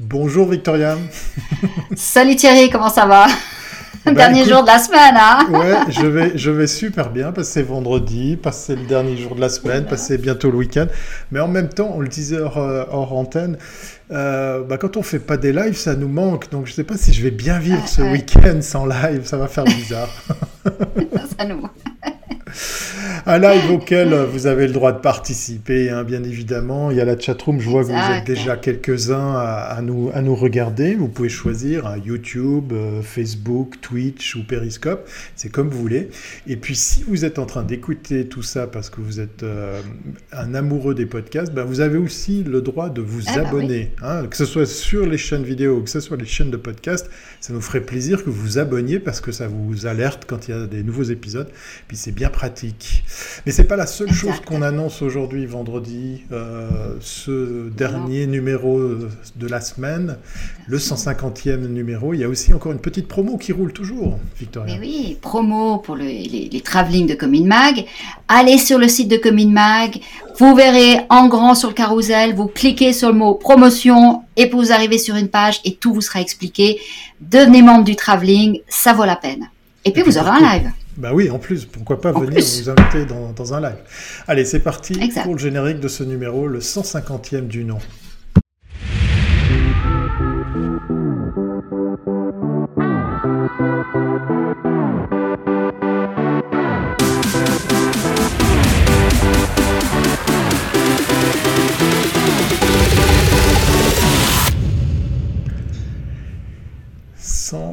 Bonjour Victoria. Salut Thierry, comment ça va? Bah, Dernier jour de la semaine, hein? Ouais, je vais, je vais super bien, passer vendredi, passer le dernier jour de la semaine, passer bientôt le week-end. Mais en même temps, on le disait hors, euh, antenne, euh, bah, quand on fait pas des lives, ça nous manque. Donc je sais pas si je vais bien vivre ce week-end sans live, ça va faire bizarre. ça nous un live auquel vous avez le droit de participer, hein, bien évidemment. Il y a la chatroom, je vois que vous êtes déjà quelques-uns à, nous, à nous regarder. Vous pouvez choisir hein, YouTube, euh, Facebook, Twitch ou Periscope, c'est comme vous voulez. Et puis si vous êtes en train d'écouter tout ça parce que vous êtes euh, un amoureux des podcasts, ben, vous avez aussi le droit de vous ah bah abonner, hein, que ce soit sur les chaînes vidéo ou que ce soit les chaînes de podcast. Ça nous ferait plaisir que vous vous abonniez parce que ça vous alerte quand il y a des nouveaux épisodes. Puis c'est bien pratique. Mais c'est pas la seule chose qu'on annonce aujourd'hui, vendredi, euh, ce dernier numéro de la semaine, le 150e numéro. Il y a aussi encore une petite promo qui roule toujours, Victoria. Mais oui, promo pour les, les travelling de Commune Mag. Allez sur le site de Commune Mag, vous verrez en grand sur le carrousel, vous cliquez sur le mot promotion et vous arrivez sur une page et tout vous sera expliqué. Devenez membre du travelling, ça vaut la peine. Et puis, vous aurez un live. Bah oui, en plus, pourquoi pas venir vous inviter dans, un live. Allez, c'est parti pour le générique de ce numéro, le 150e du nom.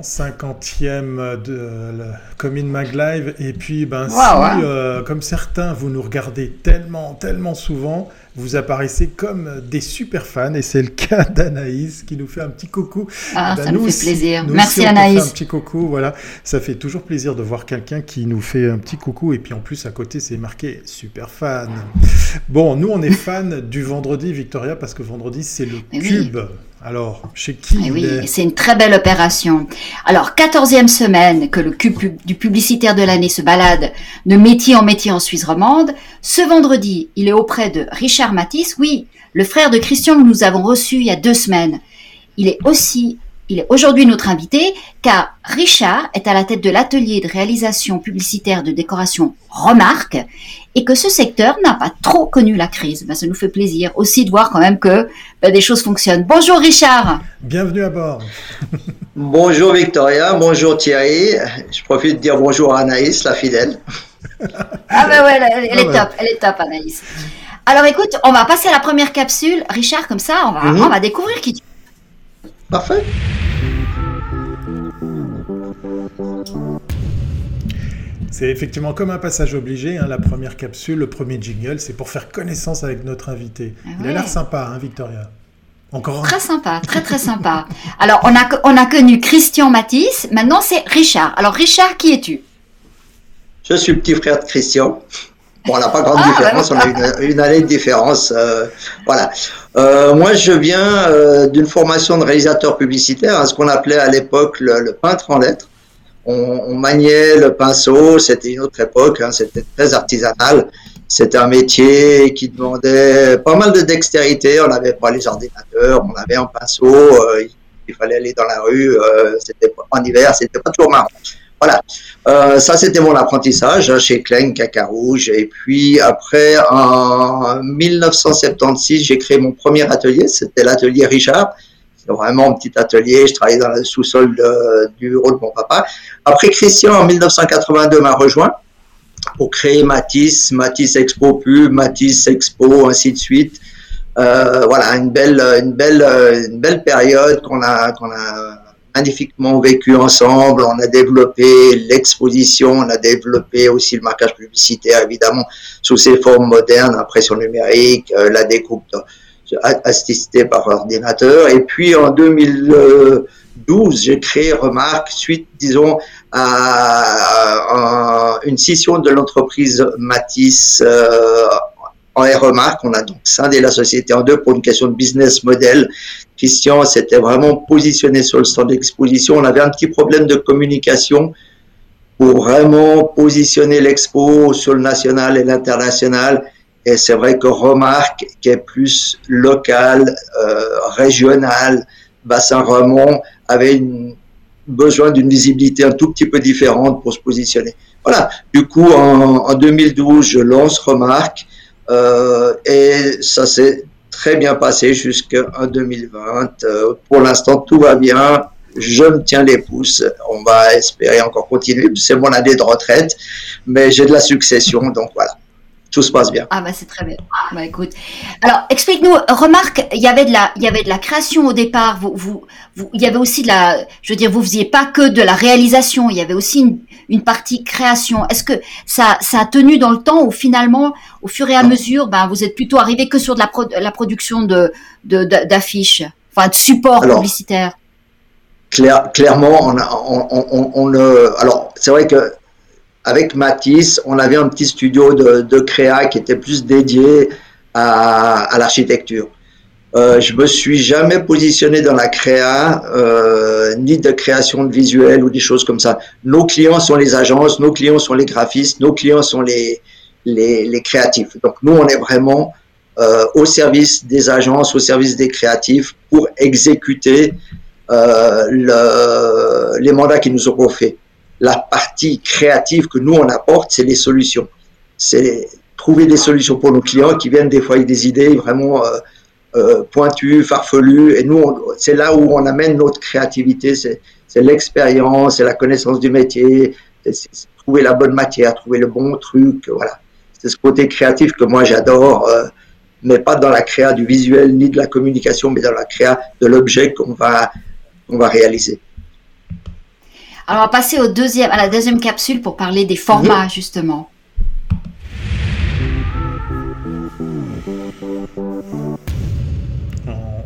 Cinquantième de Commune Mag Live. Et puis, ben, si, euh, comme certains, vous nous regardez tellement, tellement souvent, vous apparaissez comme des super fans. Et c'est le cas d'Anaïs qui nous fait un petit coucou. Ah, ben, ça nous, fait plaisir. Merci Anaïs. un petit coucou, voilà. Ça fait toujours plaisir de voir quelqu'un qui nous fait un petit coucou. Et puis en plus, à côté, c'est marqué super fan. Bon, nous, on est fan du vendredi, Victoria, parce que vendredi, c'est le cube. Alors, chez qui eh Oui, c'est une très belle opération. Alors, quatorzième semaine que le cube du publicitaire de l'année se balade de métier en métier en Suisse romande. Ce vendredi, il est auprès de Richard Matisse, oui, le frère de Christian que nous avons reçu il y a deux semaines. Il est aussi il est aujourd'hui notre invité car Richard est à la tête de l'atelier de réalisation publicitaire de décoration Remarque et que ce secteur n'a pas trop connu la crise. Ben, ça nous fait plaisir aussi de voir quand même que ben, des choses fonctionnent. Bonjour Richard. Bienvenue à bord. bonjour Victoria, bonjour Thierry. Je profite de dire bonjour à Anaïs, la fidèle. ah ben ouais, elle, est ah top, elle est top Anaïs. Alors écoute, on va passer à la première capsule. Richard, comme ça, on va, mhm. on va découvrir qui tu Parfait. C'est effectivement comme un passage obligé, hein, la première capsule, le premier jingle, c'est pour faire connaissance avec notre invité. Ah Il a l'air sympa, hein, Victoria. Encore Très sympa, très très sympa. Alors, on a, on a connu Christian Matisse, maintenant c'est Richard. Alors, Richard, qui es-tu? Je suis le petit frère de Christian. Bon, on n'a pas grande ah, différence, on a une, année de différence. Euh, voilà. Euh, moi, je viens euh, d'une formation de réalisateur publicitaire, à ce qu'on appelait à l'époque le, peintre en lettres. On, maniait le pinceau, c'était une autre époque, hein, c'était très artisanal. C'était un métier qui demandait pas mal de dextérité. On n'avait pas les ordinateurs, on avait un pinceau, il fallait aller dans la rue. c'était en hiver, c'était pas toujours marrant. Voilà, euh, ça c'était mon apprentissage hein, chez Klein, Cacarouge. Et puis après, en 1976, j'ai créé mon premier atelier, c'était l'atelier Richard. C'est vraiment un petit atelier, je travaillais dans le sous-sol du bureau de mon papa. Après, Christian, en 1982, m'a rejoint pour créer Matisse, Matisse Expo Pub, Matisse Expo, ainsi de suite. Euh, voilà, une belle, une belle, une belle période qu'on a, qu'on a magnifiquement vécu ensemble. On a développé l'exposition, on a développé aussi le marquage publicitaire, évidemment, sous ses formes modernes, impression numérique, euh, la découpe assistée par ordinateur. Et puis en 2012, j'ai créé Remarque suite, disons, à, une scission de l'entreprise Matisse euh, en Remarque. On a donc scindé la société en deux pour une question de business model Christian s'était vraiment positionné sur le stand d'exposition. On avait un petit problème de communication pour vraiment positionner l'expo sur le national et l'international. Et c'est vrai que Remarque, qui est plus local, euh, régional, bassin Remont avait besoin d'une visibilité un tout petit peu différente pour se positionner. Voilà. Du coup, en, 2012, je lance Remarque et ça s'est très bien passé jusqu'en 2020. Euh, pour l'instant, tout va bien. Je me tiens les pouces. On va espérer encore continuer. C'est mon année de retraite, mais j'ai de la succession, donc voilà tout se passe bien. Ah bah c'est très bien. Bah écoute, alors explique-nous. Remarque, il y avait de la, il y avait de la création au départ. Vous, vous, il y avait aussi de la, je veux dire, vous faisiez pas que de la réalisation. Il y avait aussi une, une partie création. Est-ce que ça, ça a tenu dans le temps ou finalement, au fur et à mesure, ben vous êtes plutôt arrivé que sur de la, la production de, d'affiches, enfin de support publicitaire? Claire, clairement, on, on, on, on, alors c'est vrai que avec Matisse, on avait un petit studio de, de créa qui était plus dédié à, l'architecture. Euh, je me suis jamais positionné dans la créa, euh, ni de création de visuels ou des choses comme ça. Nos clients sont les agences, nos clients sont les graphistes, nos clients sont les, les, créatifs. Donc nous, on est vraiment euh, au service des agences, au service des créatifs pour exécuter euh, le, les mandats qui nous ont faits la partie créative que nous on apporte, c'est les solutions. C'est trouver des solutions pour nos clients qui viennent des fois avec des idées vraiment euh, euh, pointues, farfelues. Et nous, c'est là où on amène notre créativité. C'est l'expérience, c'est la connaissance du métier, c'est trouver la bonne matière, trouver le bon truc. Voilà. C'est ce côté créatif que moi j'adore, euh, mais pas dans la créa du visuel ni de la communication, mais dans la créa de l'objet qu'on va, va réaliser. Alors, on va passer au deuxième, à la deuxième capsule pour parler des formats, mhm. justement.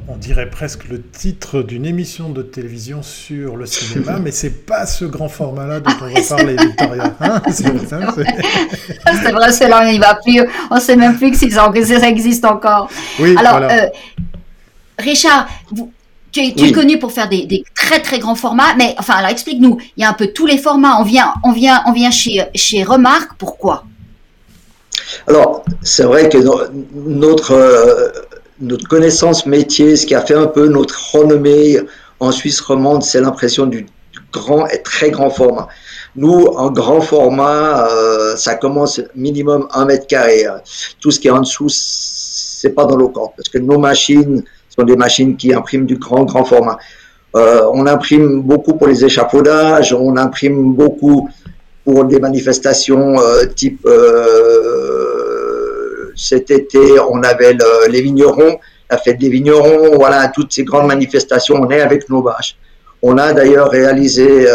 On, dirait presque le titre d'une émission de télévision sur le cinéma, mais c'est pas ce grand format-là dont on va parler, Victoria. Hein c'est vrai, c'est là, il va plus. On sait même plus que, ça existe encore. Oui, Alors, euh, Richard, vous, tu es, connu pour faire des, très très grands formats, mais enfin, alors explique-nous. Il y a un peu tous les formats. On vient, on vient, on vient chez chez Remarque. Pourquoi? Alors, c'est vrai que notre euh, notre connaissance métier, ce qui a fait un peu notre renommée en Suisse romande, c'est l'impression du, grand et très grand format. Nous, en grand format, euh, ça commence minimum un mètre carré. Tout ce qui est en dessous, c'est pas dans l'eau parce que nos machines des machines qui impriment du grand, grand format. Euh, on imprime beaucoup pour les échafaudages, on imprime beaucoup pour des manifestations euh, type euh, cet été, on avait les vignerons, la fête des vignerons, voilà, toutes ces grandes manifestations, on est avec nos vaches. On a d'ailleurs réalisé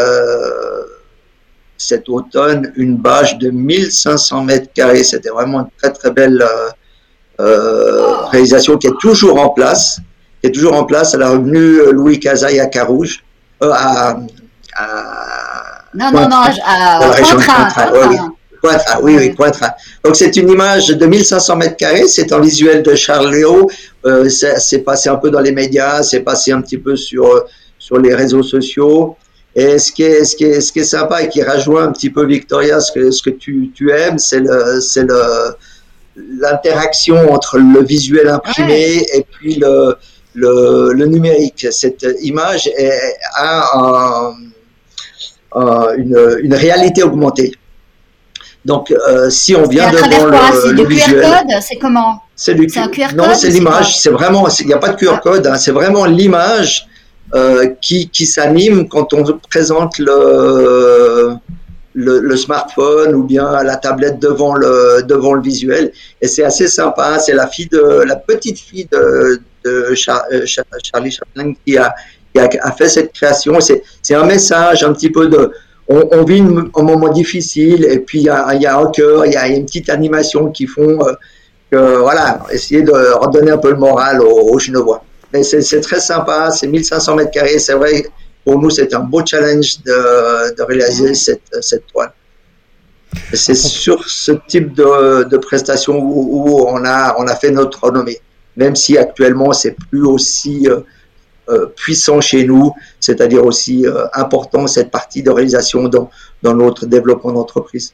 cet automne une bâche de 1500 mètres carrés. C'était vraiment une très très belle réalisation qui est toujours en place est toujours en place à la revenu euh, Louis Casaille à Carouge, euh, à, non, non, non, à Pointras. oui, oui, Pointras. Donc c'est une image de 1500 mètres carrés, c'est un visuel de Charles Léo, euh, c'est passé un peu dans les médias, c'est passé un petit peu sur, sur les réseaux sociaux. Et ce qui est, ce qui est, ce qui est sympa et qui rejoint un petit peu Victoria, ce que, ce que tu, tu aimes, c'est le, c'est le, l'interaction entre le visuel imprimé et puis le, le, numérique. Cette image a une, une, réalité augmentée. Donc, euh, si on vient devant le, le, QR code, c'est comment? C'est du un QR code. Non, c'est l'image. C'est vraiment. Il n'y a pas de QR code. Hein, c'est vraiment l'image euh, qui, qui s'anime quand on présente le, le, smartphone ou bien la tablette devant le devant le visuel. Et c'est assez sympa. C'est la fille de la petite fille de euh, Charlie Chaplin qui a, a, fait cette création. C'est un message un petit peu de. On, vit un moment difficile et puis il y a, y a, un cœur, il y a une petite animation qui font euh, voilà, essayer de redonner un peu le moral aux, aux Genevois. Mais c'est très sympa, c'est 1500 mètres carrés, c'est vrai, pour nous c'est un beau challenge de, de réaliser cette, cette toile. C'est sur ce type de, de prestation où, où, on, a, on a fait notre renommée même si actuellement c'est plus aussi euh, euh, puissant chez nous, c'est-à-dire aussi euh, important cette partie de réalisation dans, dans notre développement d'entreprise.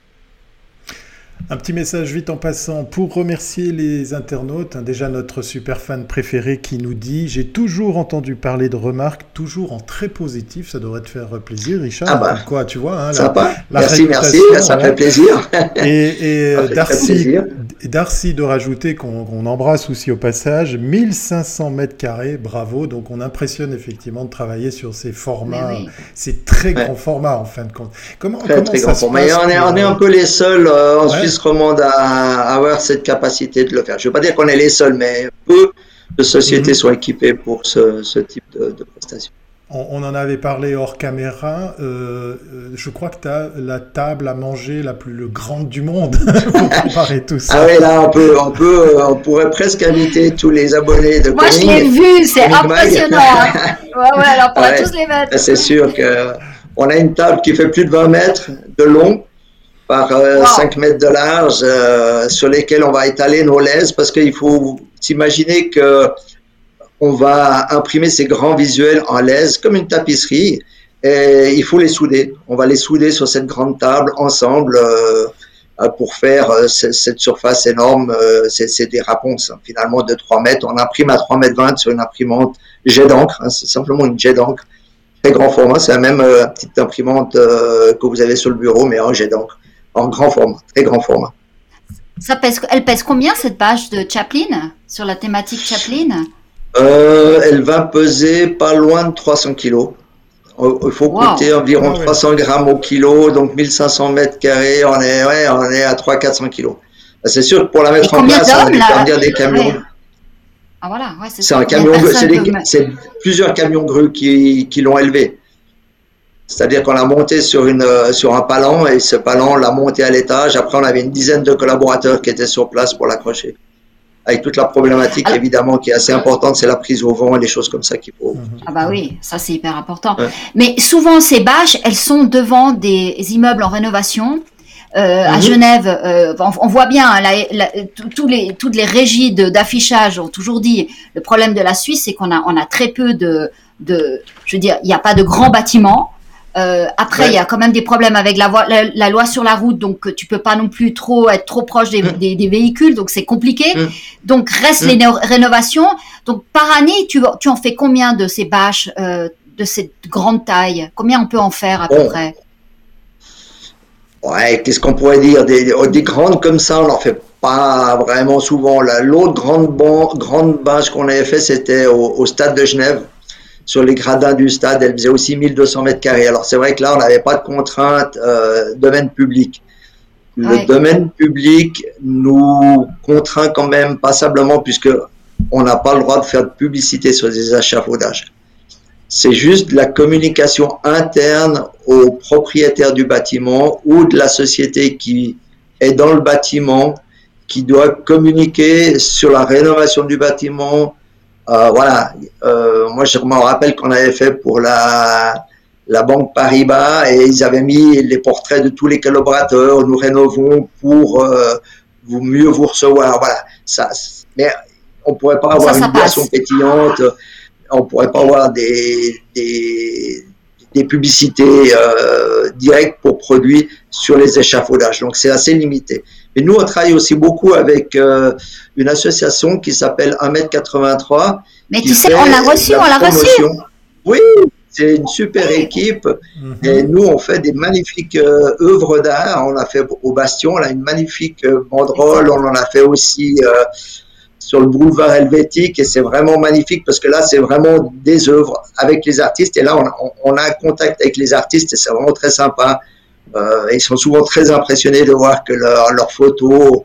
Un petit message vite en passant pour remercier les internautes. Hein, déjà notre super fan préféré qui nous dit J'ai toujours entendu parler de remarques, toujours en très positif. Ça devrait te faire plaisir, Richard. Ah bah, quoi, tu vois hein, Sympa. merci, merci. Ça fait plaisir. Et, Darcy, Darcy de rajouter qu'on embrasse aussi au passage 1500 mètres carrés. Bravo. Donc on impressionne effectivement de travailler sur ces formats, ces très grands formats en fin de compte. Comment, très, très ça se passe on, est, on est un peu les seuls euh, en Suisse recommande à, avoir cette capacité de le faire. Je ne veux pas dire qu'on est les seuls, mais peu de sociétés mhm. sont équipées pour ce, type de, de prestations. On, en avait parlé hors caméra. Euh, euh, je crois que tu as la table à manger la plus grande du monde pour préparer tout ça. Ah oui, là, on, peut, on, peut, on pourrait presque inviter tous les abonnés de Moi, je l'ai vu, c'est impressionnant. ouais, ouais, alors on pourrait tous les mettre. C'est sûr qu'on a une table qui fait plus de 20 mètres de long par 5 euh, mètres de large euh, sur lesquels on va étaler nos lèzes parce qu'il faut s'imaginer que on va imprimer ces grands visuels en lèse comme une tapisserie et il faut les souder. On va les souder sur cette grande table ensemble euh, pour faire cette surface énorme. c'est des raponces hein, finalement de 3 mètres. On imprime à 3 mètres 20 sur une imprimante jet d'encre. Hein, c'est simplement une jet d'encre. Très grand format. C'est la même petite imprimante que vous avez sur le bureau mais en jet d'encre en grand format, très grand format. Ça pèse, elle pèse combien cette page de Chaplin sur la thématique Chaplin? Euh, Elle va peser pas loin de 300 kilos. Euh, il faut coûter environ 300 ah grammes au kilo, donc 1500 mètres carrés, on est, ouais, on est à 300-400 kilos. Bah, c'est sûr que pour la mettre en place, on va dire des camions. Ah voilà, c'est un camion, c'est plusieurs camions grues qui, qui l'ont élevé. C'est-à-dire qu'on l'a monté sur, une, euh, sur un palan et ce palan, on l'a monté à l'étage. Après, on avait une dizaine de collaborateurs qui étaient sur place pour l'accrocher. Avec toute la problématique, évidemment, qui est assez importante, c'est la prise au vent et les choses comme ça qu'il faut. Ah bah oui, ça c'est hyper important. Mais souvent, ces bâches, elles sont devant des immeubles en rénovation. Euh, À mhm. Genève, euh, on, voit bien hein, les, toutes les régies d'affichage ont toujours dit le problème de la Suisse, c'est qu'on a, on a très peu de, de, je veux dire, il n'y a pas de grands bâtiments. Euh, après, il y a quand même des problèmes avec la, la, loi sur la route, donc tu peux pas non plus trop être trop proche des, véhicules, donc c'est compliqué. Donc reste les rénovations. Donc par année, tu, tu en fais combien de ces bâches euh, de cette grande taille? Combien on peut en faire à peu près? Ouais, qu'est-ce qu'on pourrait dire? Des, des, grandes comme ça, on n'en fait pas vraiment souvent. L'autre grande, grande bâche qu'on avait fait, c'était au stade de Genève sur les gradins du stade, elle faisait aussi 1200 mètres carrés. Alors c'est vrai que là, on n'avait pas de contrainte euh, domaine public. Le domaine public nous contraint quand même passablement puisque on n'a pas le droit de faire de publicité sur des achafaudages. C'est juste la communication interne aux propriétaires du bâtiment ou de la société qui est dans le bâtiment qui doit communiquer sur la rénovation du bâtiment, euh, voilà, euh, moi je me rappelle qu'on avait fait pour la, la banque Paribas et ils avaient mis les portraits de tous les collaborateurs. Nous rénovons pour euh, vous mieux vous recevoir. Voilà, ça. Mais on pourrait pas avoir une boisson pétillante. On pourrait pas avoir des, des, des publicités directes pour produits sur les échafaudages. Donc c'est assez limité. Mais nous, on travaille aussi beaucoup avec euh, une association qui s'appelle 1m83. Mais tu sais, on l'a reçu, on l'a reçu. Oui, c'est une super équipe. Mhm. Et nous, on fait des magnifiques euh, œuvres d'art. On l'a fait au Bastion, on a une magnifique euh, banderole. On en a fait aussi sur le boulevard helvétique. Et c'est vraiment magnifique parce que là, c'est vraiment des œuvres avec les artistes. Et là, on, on a un contact avec les artistes et c'est vraiment très sympa. Euh, ils sont souvent très impressionnés de voir que leurs leur photos,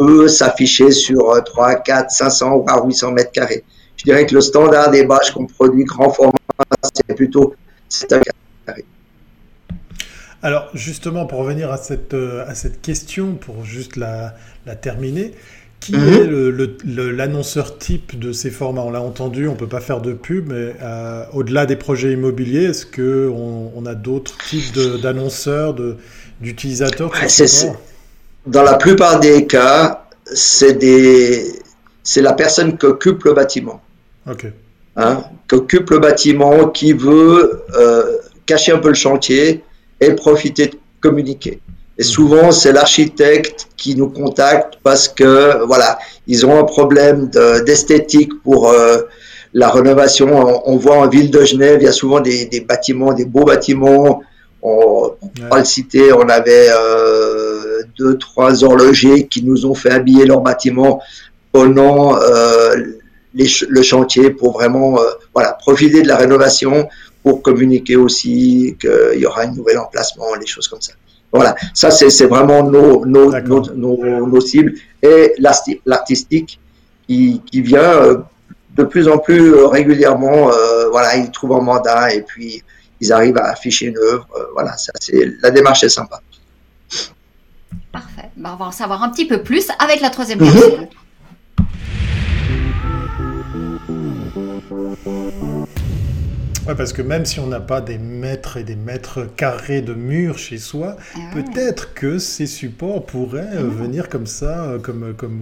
eux, s'affichaient sur 3, 4, 500 voire 800 mètres carrés. Je dirais que le standard des bâches qu'on produit grand format, c'est plutôt 7 carrés. Alors justement, pour revenir à cette, euh, à cette question, pour juste la, la terminer, qui mhm. est l'annonceur type de ces formats? On l'a entendu, on ne peut pas faire de pub, mais euh, au-delà des projets immobiliers, est-ce qu'on on a d'autres types d'annonceurs, d'utilisateurs Dans la plupart des cas, c'est la personne qui occupe le bâtiment. Ok. Hein, qui occupe le bâtiment, qui veut euh, cacher un peu le chantier et profiter de communiquer. Et souvent, c'est l'architecte qui nous contacte parce que, voilà, ils ont un problème d'esthétique pour euh, la rénovation. On, voit en ville de Genève, il y a souvent des, des bâtiments, des beaux bâtiments. On, ne pas le citer, on avait euh, deux, trois horlogers qui nous ont fait habiller leur bâtiment pendant euh, les, le chantier pour vraiment euh, voilà, profiter de la rénovation pour communiquer aussi qu'il y aura un nouvel emplacement, les choses comme ça. Voilà, ça c'est vraiment nos, nos, nos, nos, cibles. Et l'artistique qui, qui, vient euh, de plus en plus régulièrement, euh, voilà, ils trouvent un mandat et puis ils arrivent à afficher une œuvre. Euh, voilà, ça c'est la démarche est sympa. Parfait. Ben, on va en savoir un petit peu plus avec la troisième personne. Parce que même si on n'a pas des mètres et des mètres carrés de murs chez soi, ah peut-être que ces supports pourraient euh, ah. venir comme ça, euh, comme, comme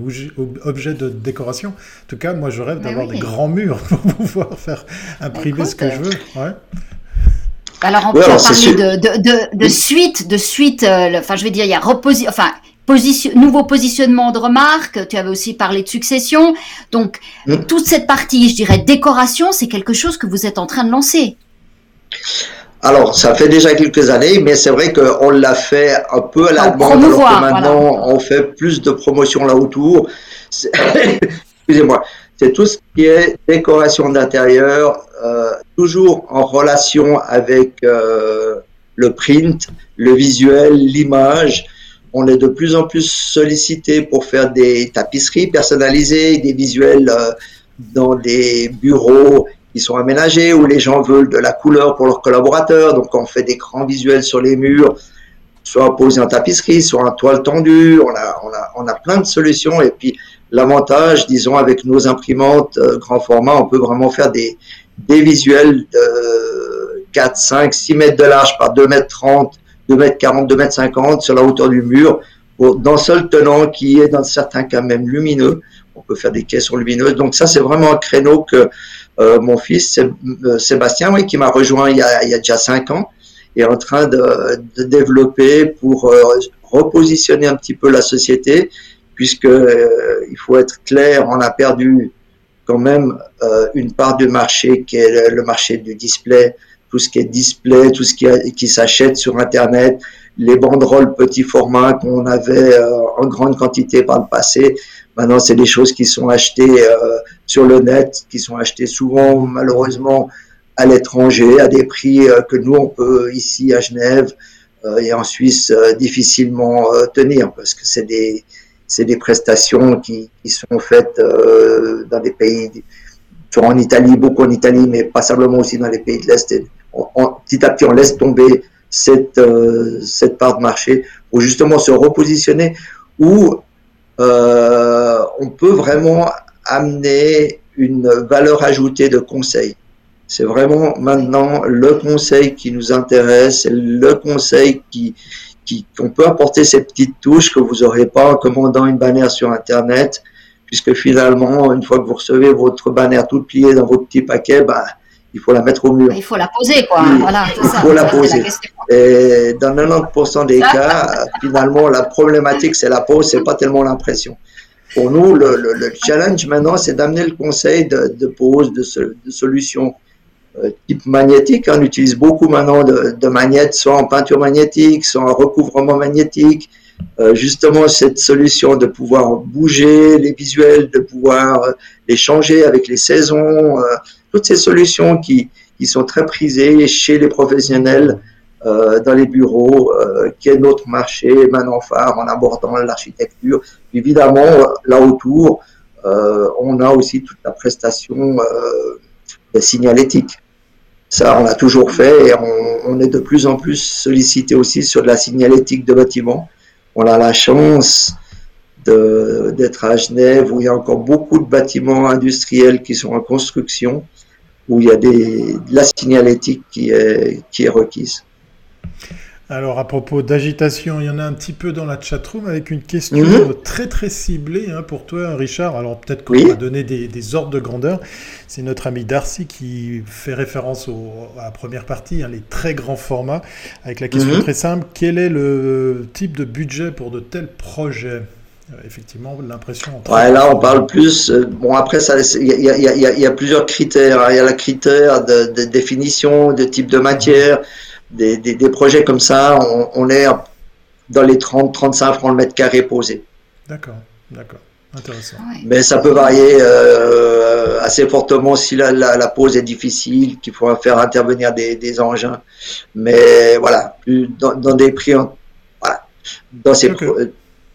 objet de décoration. En tout cas, moi, je rêve d'avoir des grands murs pour pouvoir faire imprimer ce que je veux. Ouais. Alors, on peut parler de, de, de, suite, de suite. Euh, enfin, je vais dire, il y a reposi enfin, nouveau positionnement de remarque, tu avais aussi parlé de succession. Donc, mm. toute cette partie, je dirais, décoration, c'est quelque chose que vous êtes en train de lancer. Alors, ça fait déjà quelques années, mais c'est vrai qu'on l'a fait un peu à la demande, alors que maintenant, on fait plus de promotion là autour. Excusez-moi. C'est tout ce qui est décoration d'intérieur, euh, toujours en relation avec euh, le print, le visuel, l'image on est de plus en plus sollicité pour faire des tapisseries personnalisées, des visuels euh, dans des bureaux qui sont aménagés où les gens veulent de la couleur pour leurs collaborateurs. Donc on fait des grands visuels sur les murs, soit posés en tapisserie, soit en toile tendue. On a, on a, on a plein de solutions. Et puis l'avantage, disons, avec nos imprimantes euh, grand format, on peut vraiment faire des, des visuels de 4, 5, 6 mètres de large par 2 mètres 30 2 mètres 40, 2 mètres 50 sur la hauteur du mur, dans seul tenant qui est dans certains cas même lumineux. On peut faire des caissons lumineuses. Donc ça, c'est vraiment un créneau que euh, mon fils euh, Sébastien, oui, qui m'a rejoint il y, a, déjà 5 ans, est en train de, de développer pour euh, repositionner un petit peu la société, puisque il faut être clair, on a perdu quand même une part du marché qui est le marché du display tout ce qui est display, tout ce qui, s'achète sur Internet, les banderoles petit format qu'on avait euh, en grande quantité par le passé. Maintenant, c'est des choses qui sont achetées euh, sur le net, qui sont achetées souvent, malheureusement, à l'étranger, à des prix euh, que nous, on peut ici à Genève et en Suisse difficilement tenir, parce que c'est des, c'est des prestations qui, qui sont faites dans des pays, soit en Italie, beaucoup en Italie, mais pas simplement aussi dans les pays de l'Est petit à petit, on laisse tomber cette, euh, cette part de marché pour justement se repositionner où euh, on peut vraiment amener une valeur ajoutée de conseil. C'est vraiment maintenant le conseil qui nous intéresse, le conseil qui, qui, qu'on peut apporter ces petites touches que vous n'aurez pas en commandant une bannière sur Internet, puisque finalement, une fois que vous recevez votre bannière toute pliée dans votre petit paquet, bah, il faut la mettre au mur. Il faut la poser, quoi. voilà, il faut la poser. Et dans 90% des cas, finalement, la problématique, c'est la pose, c'est pas tellement l'impression. Pour nous, le, le, challenge maintenant, c'est d'amener le conseil de, de pose, de, de solutions euh, type magnétique. On utilise beaucoup maintenant de, de magnettes, soit en peinture magnétique, soit en recouvrement magnétique. Euh, justement, cette solution de pouvoir bouger les visuels, de pouvoir euh, les changer avec les saisons. Toutes ces solutions qui, sont très prisées chez les professionnels euh, dans les bureaux, euh, qui est notre marché maintenant phare en abordant l'architecture. Évidemment, là autour, euh, on a aussi toute la prestation signalétique. Ça, on l'a toujours fait et on, on, est de plus en plus sollicité aussi sur de la signalétique de bâtiments. On a la chance d'être à Genève où il y a encore beaucoup de bâtiments industriels qui sont en construction où il y a des, de la signalétique qui est, qui est requise. Alors à propos d'agitation, il y en a un petit peu dans la chatroom avec une question mhm. très très ciblée hein, pour toi, Richard. Alors peut-être qu'on va donner des, ordres de grandeur. C'est notre ami Darcy qui fait référence à la première partie, hein, les très grands formats, avec la question mhm. très simple quel est le type de budget pour de tels projets? Effectivement l'impression. Ouais, là, on parle plus. Euh, bon, après, il y, a plusieurs critères. Hein. Il y a le critère de, définition, de type de matière des, des, projets comme ça, on, est dans les 30-35 francs le mètre carré posé. D'accord, d'accord. Intéressant. Mais ça peut varier euh, assez fortement si la, la, pose est difficile, qu'il faut faire intervenir des, des engins. Mais voilà, dans, dans des prix, voilà, dans ces,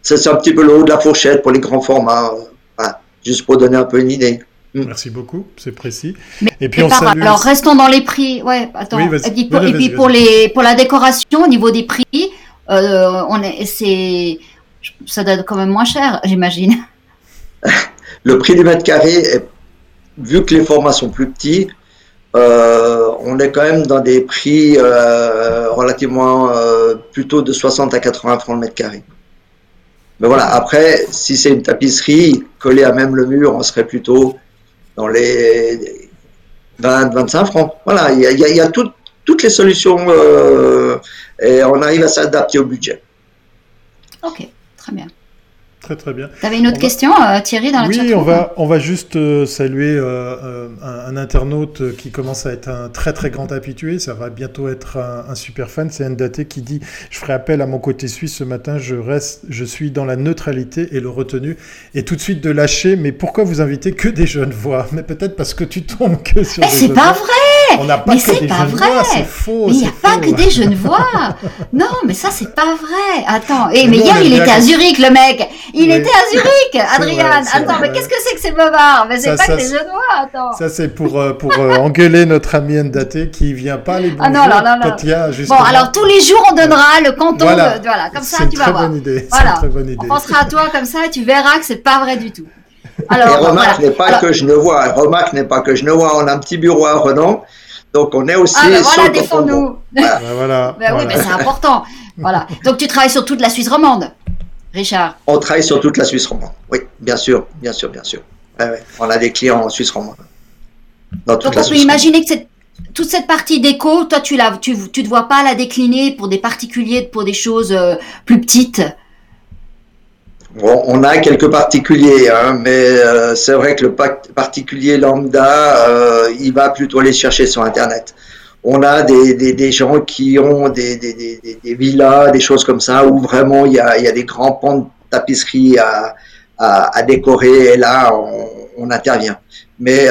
c'est un petit peu le haut de la fourchette pour les grands formats. Voilà, juste pour donner un peu une idée. Mm. Merci beaucoup, c'est précis. et puis on Alors restons dans les prix. Ouais, attends. et puis pour, les pour la décoration au niveau des prix, euh, on est c'est ça doit être quand même moins cher, j'imagine. Le prix du mètre carré, vu que les formats sont plus petits, euh, on est quand même dans des prix euh, relativement plutôt de 60 à 80 francs le mètre carré. Mais voilà, après, si c'est une tapisserie collée à même le mur, on serait plutôt dans les 20, 25 francs. Voilà, il y a, toutes les solutions euh, et on arrive à s'adapter au budget. Ok, très bien. Très très bien. Tu avais une autre question, euh, Thierry, dans la Oui, on va, on va juste euh, saluer un, internaute qui commence à être un très très grand habitué. Ça va bientôt être un, super fan. C'est Ndaté qui dit Je ferai appel à mon côté suisse ce matin. Je, reste, je suis dans la neutralité et le retenu. Et tout de suite de lâcher Mais pourquoi vous invitez que des jeunes voix? Mais peut-être parce que tu tombes que sur eh, des C'est pas vrai on n'a pas mais que des pas jeunes vrai. voix, c'est faux. Mais il n'y a pas que des jeunes voix. Non, mais ça, c'est pas vrai. Attends, eh, mais, hier, il était à Zurich, le mec. Il était à Zurich, Adrien. Attends, mais qu'est-ce que c'est que ces bobards Mais c'est pas que des jeunes voix, attends. Ça, c'est pour, euh, pour euh, engueuler notre ami Ndaté qui vient pas les bonjours ah non, non, non, non. Bon, alors tous les jours, on donnera le canton. Voilà, voilà comme ça, tu vas voir. Idée. Voilà. Une très bonne idée. On pensera à toi comme ça et tu verras que c'est pas vrai du tout. Alors, et remarque n'est pas que je ne vois. Remarque n'est pas que je ne vois. On a un petit bureau à Renan. Donc on est aussi. Ah, ben voilà, défends-nous. Voilà. Ben voilà, ben oui, mais c'est important. voilà. Donc tu travailles sur toute la Suisse romande, Richard? On travaille sur toute la Suisse romande. Oui, bien sûr, bien sûr, bien sûr. On a des clients en Suisse romande. Donc on peut imaginer que toute cette partie déco, toi, tu ne tu, tu te vois pas la décliner pour des particuliers, pour des choses euh, plus petites? Bon, on a quelques particuliers, hein, mais euh, c'est vrai que le particulier lambda, euh, il va plutôt les chercher sur Internet. On a des, des, des gens qui ont des, des, des, villas, des choses comme ça, où vraiment il y a, il y a des grands pans de tapisserie à, à, à décorer, et là, on, on intervient. Mais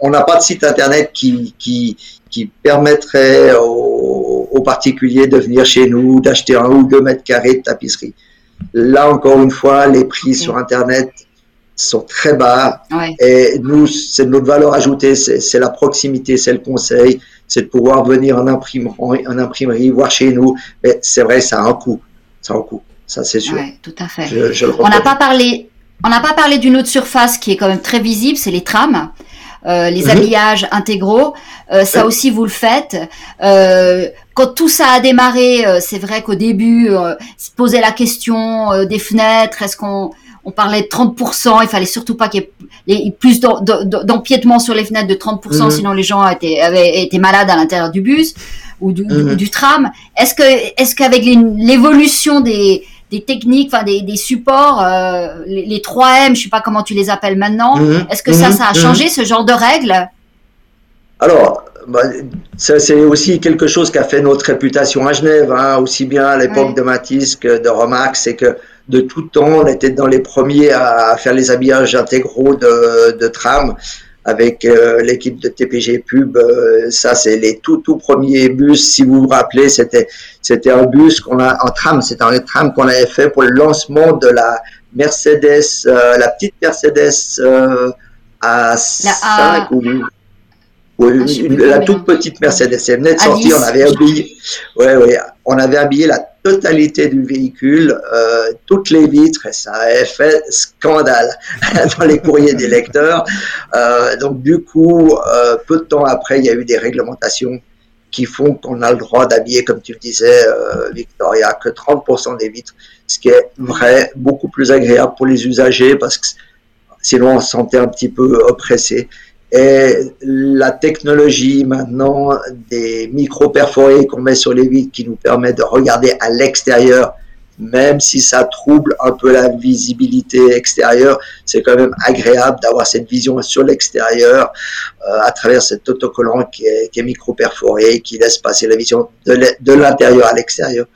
on n'a pas de site Internet qui, qui, qui permettrait aux, aux particuliers de venir chez nous, d'acheter un ou deux mètres carrés de tapisserie. Là, encore une fois, les prix sur Internet sont très bas. Et nous, c'est notre valeur ajoutée, c'est la proximité, c'est le conseil, c'est de pouvoir venir en imprimerie, en imprimerie voir chez nous. Mais c'est vrai, ça a un coût. Ça a un coût. Ça, c'est sûr. Oui, tout à fait. on n'a pas parlé, on n'a pas parlé d'une autre surface qui est quand même très visible, c'est les trams. Euh, les mhm. habillages intégraux, euh, ça aussi vous le faites. Euh, quand tout ça a démarré, c'est vrai qu'au début, se posait la question des fenêtres. Est-ce qu'on on parlait de 30%, il fallait surtout pas qu'il y ait plus d'empiètement sur les fenêtres de 30%, mhm. sinon les gens étaient, avaient été malades à l'intérieur du bus ou du, mhm. du tram. Est-ce que, est-ce qu'avec l'évolution des, des techniques, enfin des, des supports, euh, les, les, 3M, je sais pas comment tu les appelles maintenant. Mhm. Est-ce que ça, mhm. ça a changé mhm. ce genre de règles? Alors, bah, c'est aussi quelque chose qui a fait notre réputation à Genève, hein, aussi bien à l'époque de Matisse que de Romax, c'est que de tout temps, on était dans les premiers à faire les habillages intégraux de, de tram avec euh, l'équipe de TPG Pub. Euh, ça, c'est les tout tout premiers bus. Si vous vous rappelez, c'était c'était un bus qu'on a en tram. C'était un tram qu'on avait fait pour le lancement de la Mercedes, euh, la petite Mercedes à 5 ou ah, la toute petite Mercedes. Elle venait de sortir. On avait habillé, ouais, ouais, on avait habillé la totalité du véhicule, euh, toutes les vitres, et ça avait fait scandale dans les courriers des lecteurs. Euh, donc du coup, euh, peu de temps après, il y a eu des réglementations qui font qu'on a le droit d'habiller, comme tu le disais, euh, Victoria, que 30% des vitres, ce qui est vrai, beaucoup plus agréable pour les usagers parce que sinon on se sentait un petit peu oppressé. Et la technologie maintenant des micro perforés qu'on met sur les vitres qui nous permet de regarder à l'extérieur même si ça trouble un peu la visibilité extérieure, c'est quand même agréable d'avoir cette vision sur l'extérieur euh, à travers cet autocollant qui est, qui est micro-perforé, qui laisse passer la vision de l'intérieur à l'extérieur.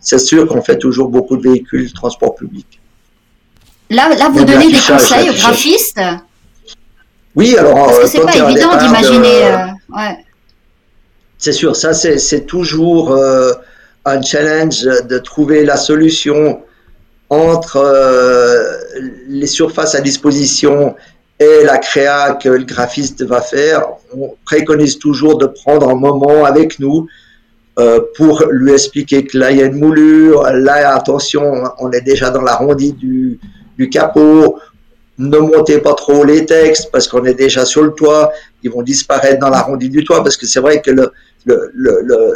c'est sûr qu'on fait toujours beaucoup de véhicules de transport public. Là, là vous donnez des conseils aux graphistes? Oui, alors... Parce que c'est pas évident d'imaginer... Euh, ouais. C'est sûr, ça c'est toujours... Euh, un challenge de trouver la solution entre euh, les surfaces à disposition et la créa que le graphiste va faire. On préconise toujours de prendre un moment avec nous euh, pour lui expliquer que là il y a une moulure, là attention, on est déjà dans l'arrondi du, du capot, ne montez pas trop les textes parce qu'on est déjà sur le toit, ils vont disparaître dans l'arrondi du toit parce que c'est vrai que le, le, le,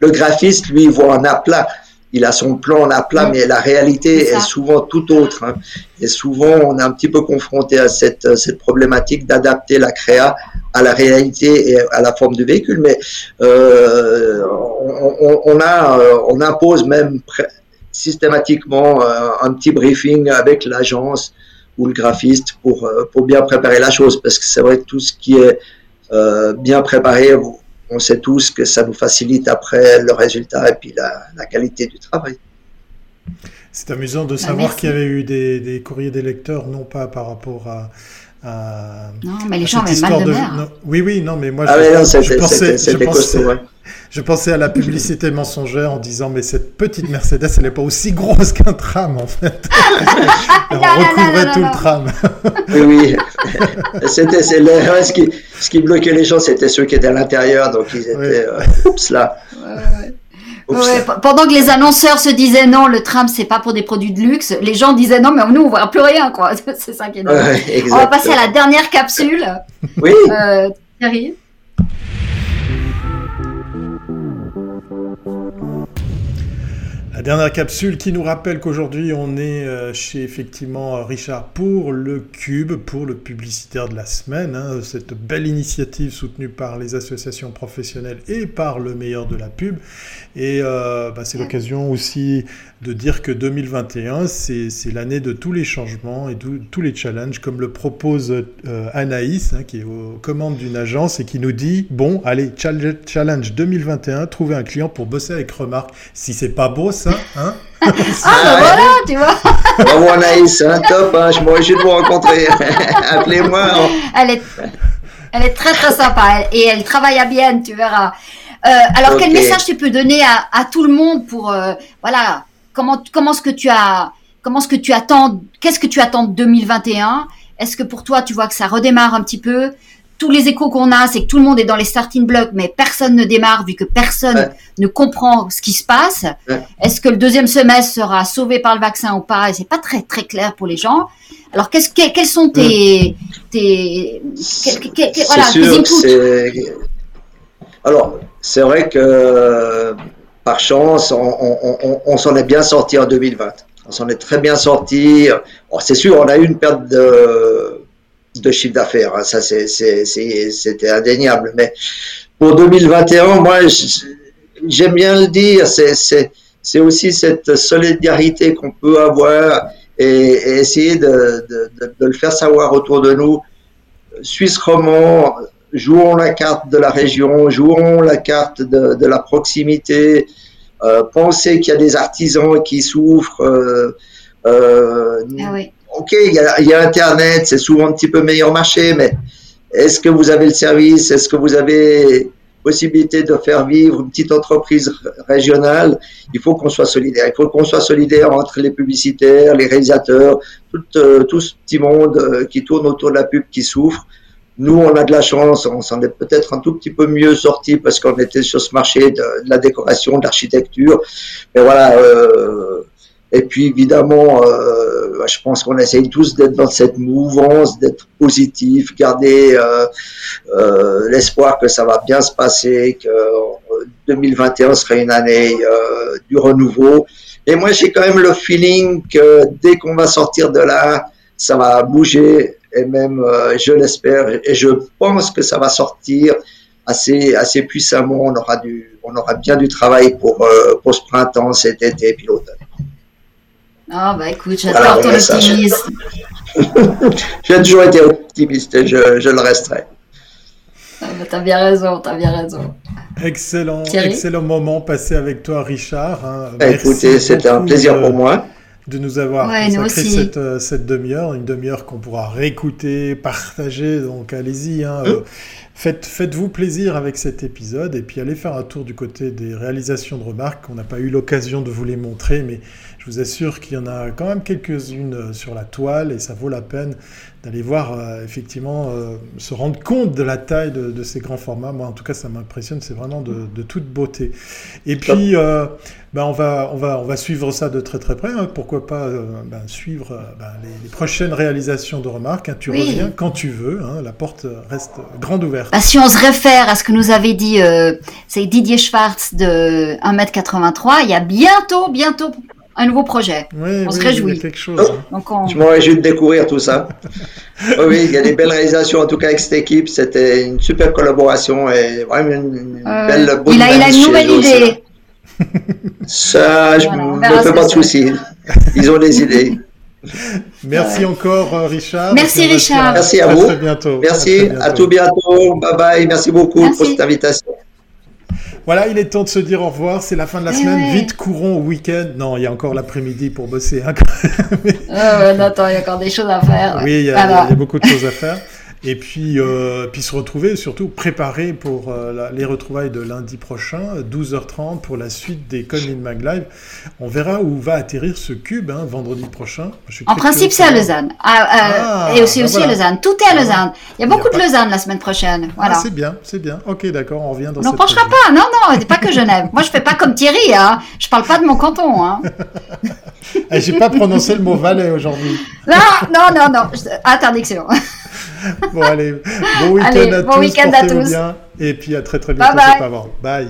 le graphiste, lui, voit un aplat. Il a son plan en aplat, mais la réalité est, souvent tout autre. Hein. Et souvent, on est un petit peu confronté à cette, cette problématique d'adapter la créa à la réalité et à la forme du véhicule. Mais euh, on, on, a, euh, on impose même systématiquement euh, un petit briefing avec l'agence ou le graphiste pour, euh, pour bien préparer la chose. Parce que c'est vrai que tout ce qui est euh, bien préparé, on sait tous que ça nous facilite après le résultat et puis la, qualité du travail. C'est amusant de bah, savoir qu'il y avait eu des, courriers des lecteurs, non pas par rapport à, non, mais les gens avaient mal de, mer. oui, oui, non, mais moi, ah je, pensais, je, pensais, je pensais à la publicité mensongère en disant, mais cette petite Mercedes, elle n'est pas aussi grosse qu'un tram, en fait. On recouvrait tout le tram. oui, oui. C'était, ce, qui, ce qui bloquait les gens, c'était ceux qui étaient à l'intérieur, donc ils étaient, euh, oups là. pendant que les annonceurs se disaient non, le tram c'est pas pour des produits de luxe, les gens disaient non, mais nous on voit plus rien quoi. c'est ça qui est on va passer à la dernière capsule. Oui. Euh, Thierry. La dernière capsule qui nous rappelle qu'aujourd'hui on est euh, chez effectivement Richard pour le Cube, pour le publicitaire de la semaine, hein, cette belle initiative soutenue par les associations professionnelles et par le meilleur de la pub. Et euh, bah, c'est l'occasion aussi de dire que 2021, c'est l'année de tous les changements et tous les challenges, comme le propose euh, Anaïs, hein, qui est aux commandes d'une agence et qui nous dit, bon, allez, challenge 2021, trouver un client pour bosser avec Remarque. Si c'est pas beau ça, hein ah, bah voilà, tu vois. Bravo Anaïs, hein, top, hein, je m'aurais de vous rencontrer. Appelez-moi. Hein. Elle est, elle est très très sympa et elle travaille à bien, tu verras. Euh, alors, quel message tu peux donner à, à tout le monde pour, euh, voilà, comment, comment ce que tu as, comment ce que tu attends, qu'est-ce que tu attends de 2021 Est-ce que pour toi, tu vois que ça redémarre un petit peu? Tous les échos qu'on a, c'est que tout le monde est dans les starting blocks, mais personne ne démarre vu que personne ne comprend ce qui se passe. Est-ce que le deuxième semestre sera sauvé par le vaccin ou pas? C'est pas très très clair pour les gens. Alors, qu'est-ce que, quels sont tes, tes, voilà, tes Alors, c'est vrai que par chance, on, s'en est bien sorti en 2020. On s'en est très bien sorti. c'est sûr, on a eu une perte de de chiffre d'affaires. Ça, c'était indéniable. Mais pour 2021, moi, j'aime bien le dire, c'est aussi cette solidarité qu'on peut avoir et, essayer de, le faire savoir autour de nous. Suisse romand, jouons la carte de la région, jouons la carte de, la proximité. Euh, pensez qu'il y a des artisans qui souffrent. Euh, euh, ah oui ok, il y, a, Internet, c'est souvent un petit peu meilleur marché, mais est-ce que vous avez le service? Est-ce que vous avez possibilité de faire vivre une petite entreprise régionale? Il faut qu'on soit solidaire. Il faut qu'on soit solidaire entre les publicitaires, les réalisateurs, tout, euh, ce petit monde euh, qui tourne autour de la pub qui souffre. Nous, on a de la chance, on s'en est peut-être un tout petit peu mieux sorti parce qu'on était sur ce marché de, la décoration, de l'architecture. Mais voilà, euh, Et puis évidemment, euh, je pense qu'on essaye tous d'être dans cette mouvance, d'être positif, garder euh, euh, l'espoir que ça va bien se passer, que 2021 sera une année du renouveau. Et moi, j'ai quand même le feeling que dès qu'on va sortir de là, ça va bouger et même, je l'espère, et je pense que ça va sortir assez, assez puissamment. On aura, du, on aura bien du travail pour, pour ce printemps, cet été et puis l'automne. Ah, bah écoute, j'adore ton optimisme. J'ai toujours été optimiste et je, je le resterai. Ah bah, t'as bien raison, t'as bien raison. Excellent, excellent moment passé avec toi, Richard. Hein. Bah, écoutez, c'était un plaisir pour moi de nous avoir consacré cette, euh, cette demi-heure, une demi-heure qu'on pourra réécouter, partager. Donc allez-y, hein, hum. euh, faites, faites-vous plaisir avec cet épisode et puis allez faire un tour du côté des réalisations de remarques. On n'a pas eu l'occasion de vous les montrer, mais vous assure qu'il y en a quand même quelques-unes euh, sur la toile et ça vaut la peine d'aller voir euh, effectivement euh, se rendre compte de la taille de, ces grands formats. Moi, en tout cas, ça m'impressionne. C'est vraiment de, toute beauté. Et puis, ben, on va on va on va suivre ça de très très près. Hein. Pourquoi pas ben, suivre ben, les, prochaines réalisations de remarques. Hein. Tu reviens quand tu veux. Hein. La porte reste grande ouverte. Bah, si on se réfère à ce que nous avait dit c'est Didier Schwartz de 1m83, il y a bientôt bientôt un nouveau projet. on se réjouit. quelque chose. Hein. Donc on... Je me réjouis de découvrir tout ça. oui, il y a des belles réalisations en tout cas avec cette équipe. C'était une super collaboration et vraiment une, euh, belle bonne Il a, il a une nouvelle idée. Ça, je ne fais pas de soucis. Ils ont des idées. Merci encore, euh, Richard. Merci, Richard. Merci à, vous. À très bientôt. Merci. À, tout bientôt. Bye bye. Merci beaucoup pour cette invitation. Voilà, il est temps de se dire au revoir. C'est la fin de la eh semaine. Vite, courons au week-end. Non, il y a encore l'après-midi pour bosser. Hein, oh, attends, il y a encore des choses à faire. Oui, il y, a, beaucoup de choses à faire et puis, euh, puis se retrouver, surtout préparer pour euh, les retrouvailles de lundi prochain, 12h30 pour la suite des Colin Mag Live. On verra où va atterrir ce cube hein, vendredi prochain. en principe, c'est à Lausanne. Ah, euh, ah, et aussi, bah aussi à Lausanne. Tout est à Lausanne. Il y a beaucoup de Lausanne la semaine prochaine. Voilà. Ah, c'est bien, c'est bien. Ok, d'accord, on revient dans On penchera pas. Non, non, pas que Genève. Moi, je fais pas comme Thierry. Hein. Je parle pas de mon canton. Hein. Eh, j'ai pas prononcé le mot Valais aujourd'hui. Non, non, non, non. Interdiction. bon, allez, bon week-end à, tous, week à tous. Bien, et puis à très très bientôt. Bye bye.